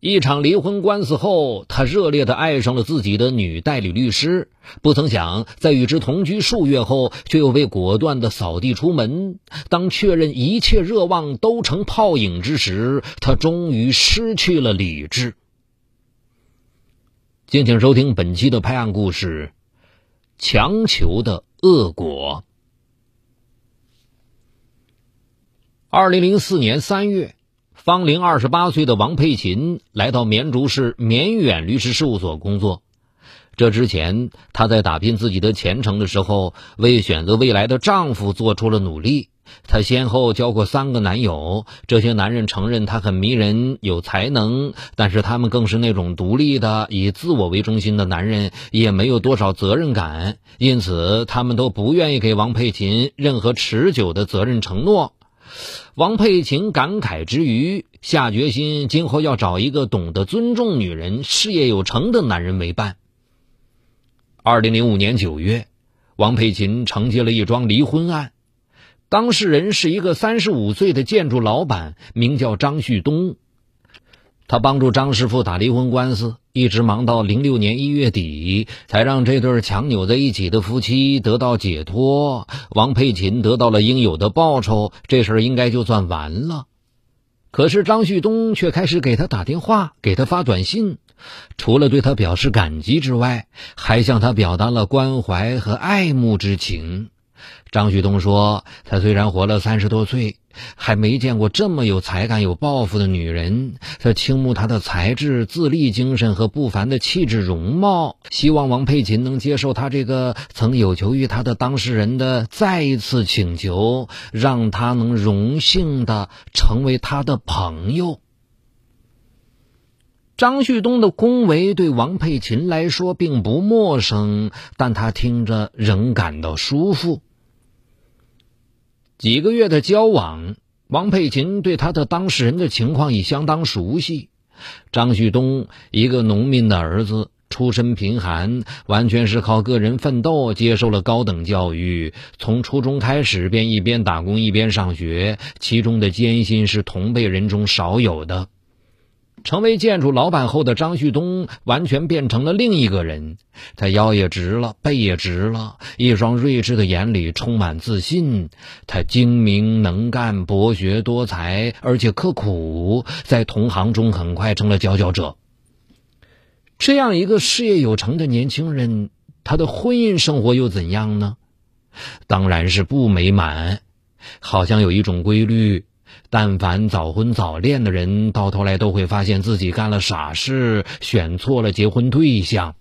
一场离婚官司后，他热烈的爱上了自己的女代理律师。不曾想，在与之同居数月后，却又被果断的扫地出门。当确认一切热望都成泡影之时，他终于失去了理智。敬请收听本期的拍案故事：强求的恶果。二零零四年三月。芳龄二十八岁的王佩琴来到绵竹市绵远律师事务所工作。这之前，她在打拼自己的前程的时候，为选择未来的丈夫做出了努力。她先后交过三个男友，这些男人承认她很迷人、有才能，但是他们更是那种独立的、以自我为中心的男人，也没有多少责任感，因此他们都不愿意给王佩琴任何持久的责任承诺。王佩琴感慨之余，下决心今后要找一个懂得尊重女人、事业有成的男人为伴。二零零五年九月，王佩琴承接了一桩离婚案，当事人是一个三十五岁的建筑老板，名叫张旭东。他帮助张师傅打离婚官司，一直忙到零六年一月底，才让这对强扭在一起的夫妻得到解脱。王佩琴得到了应有的报酬，这事应该就算完了。可是张旭东却开始给他打电话，给他发短信，除了对他表示感激之外，还向他表达了关怀和爱慕之情。张旭东说：“他虽然活了三十多岁。”还没见过这么有才干、有抱负的女人。他倾慕她的才智、自立精神和不凡的气质容貌，希望王佩琴能接受他这个曾有求于他的当事人的再一次请求，让他能荣幸的成为他的朋友。张旭东的恭维对王佩琴来说并不陌生，但他听着仍感到舒服。几个月的交往，王佩琴对他的当事人的情况已相当熟悉。张旭东一个农民的儿子，出身贫寒，完全是靠个人奋斗接受了高等教育。从初中开始便一边打工一边上学，其中的艰辛是同辈人中少有的。成为建筑老板后的张旭东完全变成了另一个人，他腰也直了，背也直了，一双睿智的眼里充满自信。他精明能干、博学多才，而且刻苦，在同行中很快成了佼佼者。这样一个事业有成的年轻人，他的婚姻生活又怎样呢？当然是不美满，好像有一种规律。但凡早婚早恋的人，到头来都会发现自己干了傻事，选错了结婚对象。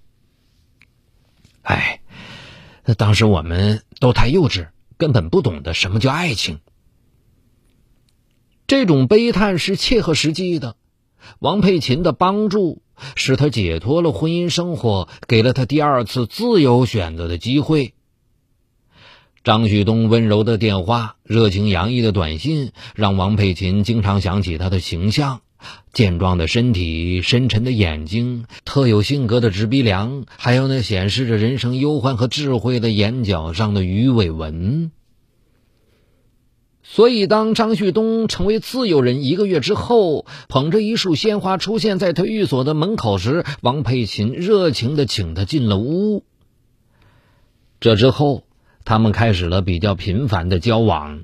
哎，当时我们都太幼稚，根本不懂得什么叫爱情。这种悲叹是切合实际的。王佩琴的帮助，使他解脱了婚姻生活，给了他第二次自由选择的机会。张旭东温柔的电话、热情洋溢的短信，让王佩琴经常想起他的形象：健壮的身体、深沉的眼睛、特有性格的直鼻梁，还有那显示着人生忧欢和智慧的眼角上的鱼尾纹。所以，当张旭东成为自由人一个月之后，捧着一束鲜花出现在他寓所的门口时，王佩琴热情的请他进了屋。这之后。他们开始了比较频繁的交往，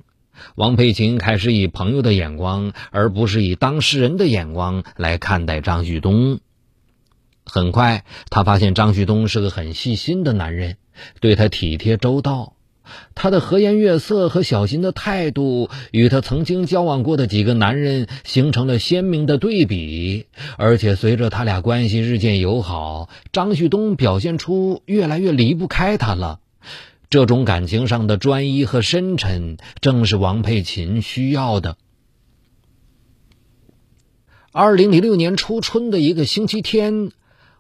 王佩琴开始以朋友的眼光，而不是以当事人的眼光来看待张旭东。很快，他发现张旭东是个很细心的男人，对他体贴周到。他的和颜悦色和小心的态度，与他曾经交往过的几个男人形成了鲜明的对比。而且，随着他俩关系日渐友好，张旭东表现出越来越离不开他了。这种感情上的专一和深沉，正是王佩琴需要的。二零零六年初春的一个星期天，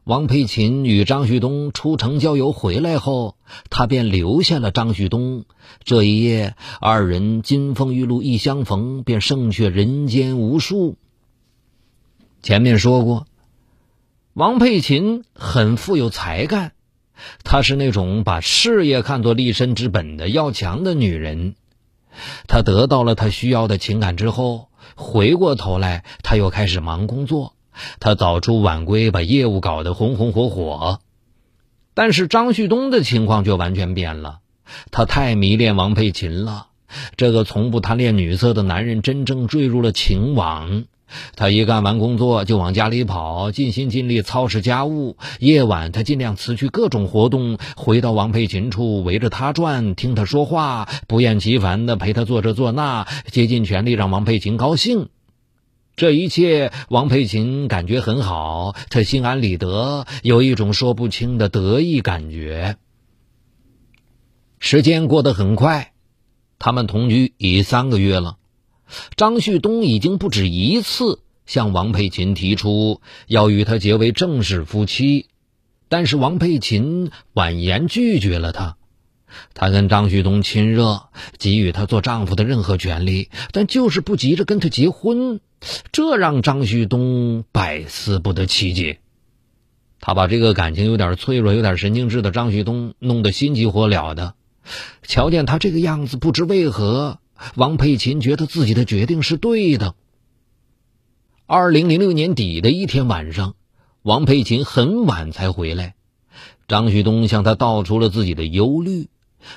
王佩琴与张旭东出城郊游回来后，他便留下了张旭东。这一夜，二人金风玉露一相逢，便胜却人间无数。前面说过，王佩琴很富有才干。她是那种把事业看作立身之本的要强的女人。她得到了她需要的情感之后，回过头来，她又开始忙工作。她早出晚归，把业务搞得红红火火。但是张旭东的情况却完全变了，他太迷恋王佩琴了。这个从不贪恋女色的男人，真正坠入了情网。他一干完工作就往家里跑，尽心尽力操持家务。夜晚，他尽量辞去各种活动，回到王佩琴处，围着她转，听她说话，不厌其烦地陪她做这做那，竭尽全力让王佩琴高兴。这一切，王佩琴感觉很好，她心安理得，有一种说不清的得意感觉。时间过得很快，他们同居已三个月了。张旭东已经不止一次向王佩琴提出要与他结为正式夫妻，但是王佩琴婉言拒绝了他。他跟张旭东亲热，给予他做丈夫的任何权利，但就是不急着跟他结婚，这让张旭东百思不得其解。他把这个感情有点脆弱、有点神经质的张旭东弄得心急火燎的。瞧见他这个样子，不知为何。王佩琴觉得自己的决定是对的。二零零六年底的一天晚上，王佩琴很晚才回来。张旭东向他道出了自己的忧虑，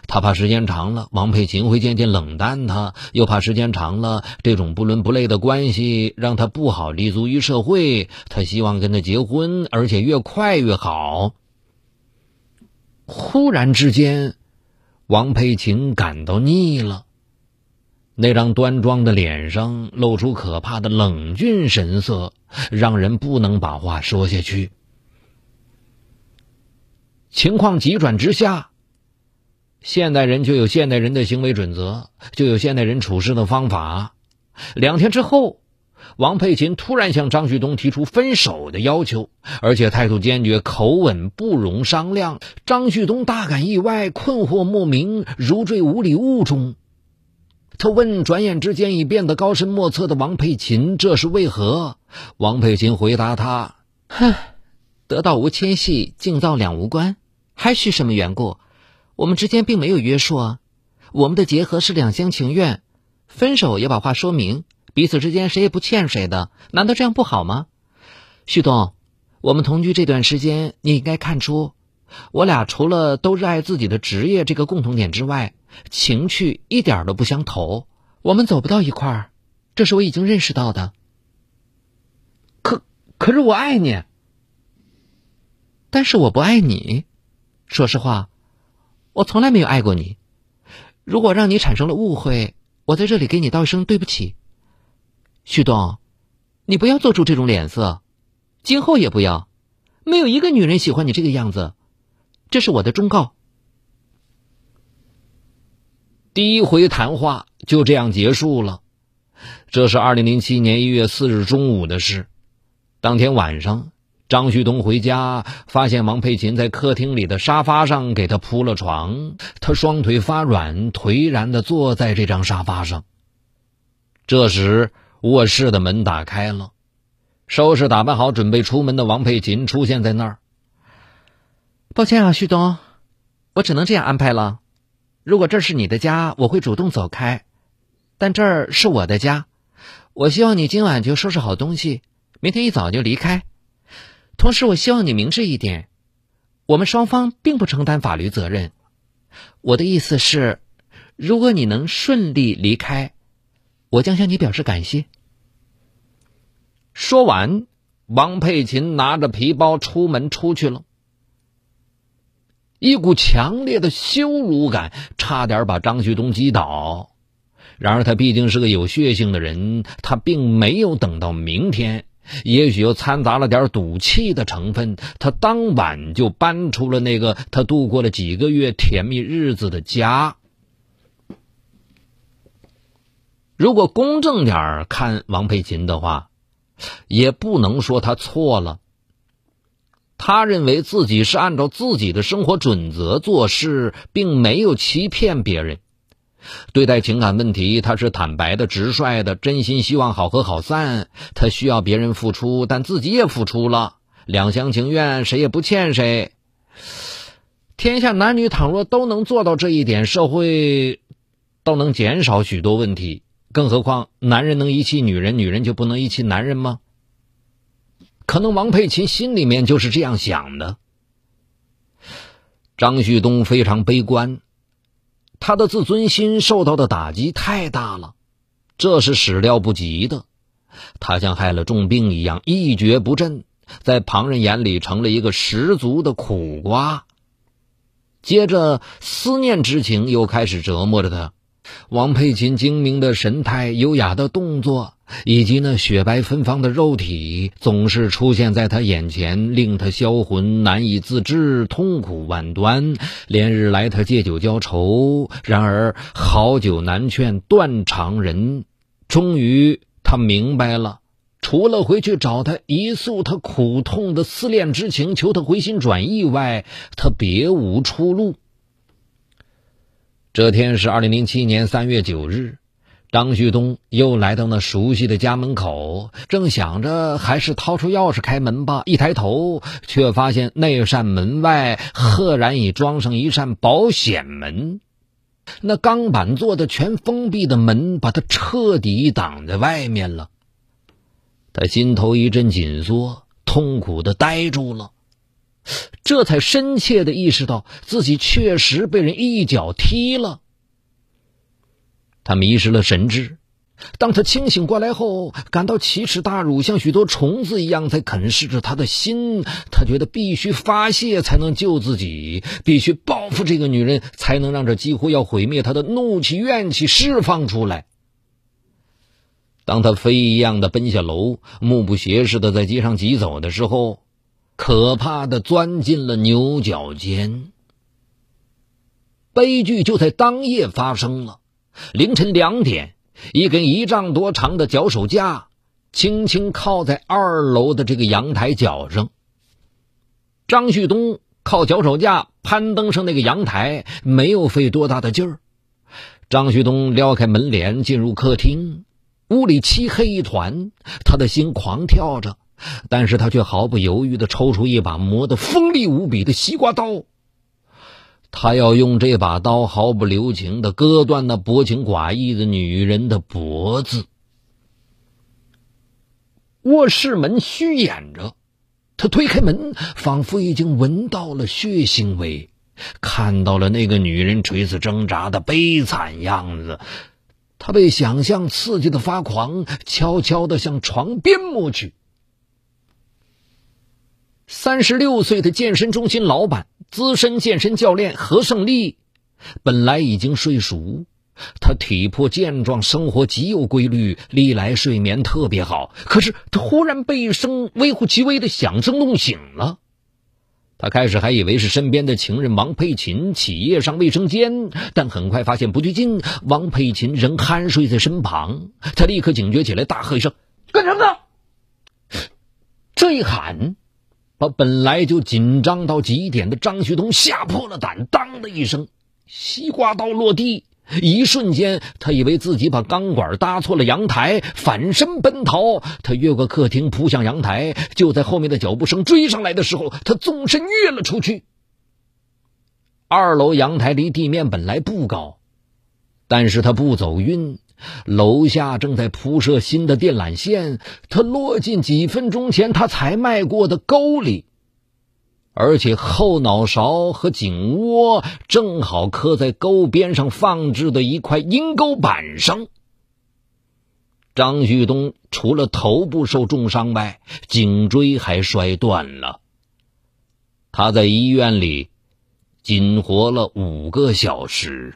他怕时间长了，王佩琴会渐渐冷淡他，又怕时间长了，这种不伦不类的关系让他不好立足于社会。他希望跟他结婚，而且越快越好。忽然之间，王佩琴感到腻了。那张端庄的脸上露出可怕的冷峻神色，让人不能把话说下去。情况急转直下，现代人就有现代人的行为准则，就有现代人处事的方法。两天之后，王佩琴突然向张旭东提出分手的要求，而且态度坚决，口吻不容商量。张旭东大感意外，困惑莫名，如坠无里雾中。他问：“转眼之间已变得高深莫测的王佩琴，这是为何？”王佩琴回答他：“哼，得道无牵系，境造两无关，还需什么缘故？我们之间并没有约束啊，我们的结合是两厢情愿，分手也把话说明，彼此之间谁也不欠谁的，难道这样不好吗？旭东，我们同居这段时间，你应该看出，我俩除了都热爱自己的职业这个共同点之外。”情趣一点都不相投，我们走不到一块儿，这是我已经认识到的。可可是我爱你，但是我不爱你。说实话，我从来没有爱过你。如果让你产生了误会，我在这里给你道一声对不起。旭东，你不要做出这种脸色，今后也不要。没有一个女人喜欢你这个样子，这是我的忠告。第一回谈话就这样结束了。这是二零零七年一月四日中午的事。当天晚上，张旭东回家，发现王佩琴在客厅里的沙发上给他铺了床，他双腿发软，颓然的坐在这张沙发上。这时，卧室的门打开了，收拾打扮好准备出门的王佩琴出现在那儿。抱歉啊，旭东，我只能这样安排了。如果这是你的家，我会主动走开，但这儿是我的家，我希望你今晚就收拾好东西，明天一早就离开。同时，我希望你明智一点，我们双方并不承担法律责任。我的意思是，如果你能顺利离开，我将向你表示感谢。说完，王佩琴拿着皮包出门出去了。一股强烈的羞辱感差点把张旭东击倒，然而他毕竟是个有血性的人，他并没有等到明天，也许又掺杂了点赌气的成分，他当晚就搬出了那个他度过了几个月甜蜜日子的家。如果公正点看王佩琴的话，也不能说他错了。他认为自己是按照自己的生活准则做事，并没有欺骗别人。对待情感问题，他是坦白的、直率的，真心希望好合好散。他需要别人付出，但自己也付出了，两厢情愿，谁也不欠谁。天下男女倘若都能做到这一点，社会都能减少许多问题。更何况，男人能遗弃女人，女人就不能遗弃男人吗？可能王佩琴心里面就是这样想的。张旭东非常悲观，他的自尊心受到的打击太大了，这是始料不及的。他像害了重病一样一蹶不振，在旁人眼里成了一个十足的苦瓜。接着，思念之情又开始折磨着他。王佩琴精明的神态、优雅的动作，以及那雪白芬芳的肉体，总是出现在他眼前，令他销魂难以自制，痛苦万端，连日来他借酒浇愁。然而好酒难劝断肠人，终于他明白了，除了回去找他一诉他苦痛的思恋之情，求他回心转意外，他别无出路。这天是二零零七年三月九日，张旭东又来到那熟悉的家门口，正想着还是掏出钥匙开门吧。一抬头，却发现那扇门外赫然已装上一扇保险门，那钢板做的全封闭的门，把他彻底挡在外面了。他心头一阵紧缩，痛苦的呆住了。这才深切的意识到自己确实被人一脚踢了。他迷失了神智。当他清醒过来后，感到奇耻大辱，像许多虫子一样在啃噬着他的心。他觉得必须发泄才能救自己，必须报复这个女人，才能让这几乎要毁灭他的怒气怨气释放出来。当他飞一样的奔下楼，目不斜视的在街上疾走的时候。可怕的钻进了牛角尖，悲剧就在当夜发生了。凌晨两点，一根一丈多长的脚手架轻轻靠在二楼的这个阳台角上。张旭东靠脚手架攀登上那个阳台，没有费多大的劲儿。张旭东撩开门帘进入客厅，屋里漆黑一团，他的心狂跳着。但是他却毫不犹豫的抽出一把磨得锋利无比的西瓜刀，他要用这把刀毫不留情的割断那薄情寡义的女人的脖子。卧室门虚掩着，他推开门，仿佛已经闻到了血腥味，看到了那个女人垂死挣扎的悲惨样子。他被想象刺激的发狂，悄悄的向床边摸去。三十六岁的健身中心老板、资深健身教练何胜利，本来已经睡熟，他体魄健壮，生活极有规律，历来睡眠特别好。可是他忽然被一声微乎其微的响声弄醒了。他开始还以为是身边的情人王佩琴起夜上卫生间，但很快发现不对劲，王佩琴仍酣睡在身旁。他立刻警觉起来，大喝一声：“干什么呢？”这一喊。把本来就紧张到极点的张旭东吓破了胆，当的一声，西瓜刀落地。一瞬间，他以为自己把钢管搭错了阳台，反身奔逃。他越过客厅，扑向阳台。就在后面的脚步声追上来的时候，他纵身跃了出去。二楼阳台离地面本来不高，但是他不走运。楼下正在铺设新的电缆线，他落进几分钟前他才迈过的沟里，而且后脑勺和颈窝正好磕在沟边上放置的一块阴沟板上。张旭东除了头部受重伤外，颈椎还摔断了。他在医院里仅活了五个小时。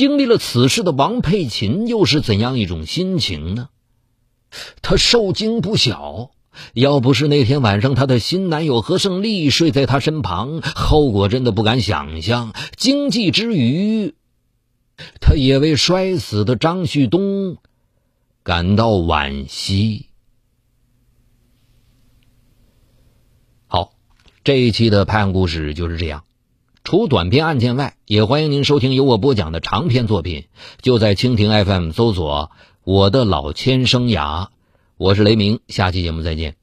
经历了此事的王佩琴又是怎样一种心情呢？她受惊不小，要不是那天晚上她的新男友何胜利睡在她身旁，后果真的不敢想象。惊悸之余，她也为摔死的张旭东感到惋惜。好，这一期的拍案故事就是这样。除短篇案件外，也欢迎您收听由我播讲的长篇作品。就在蜻蜓 FM 搜索“我的老千生涯”，我是雷鸣，下期节目再见。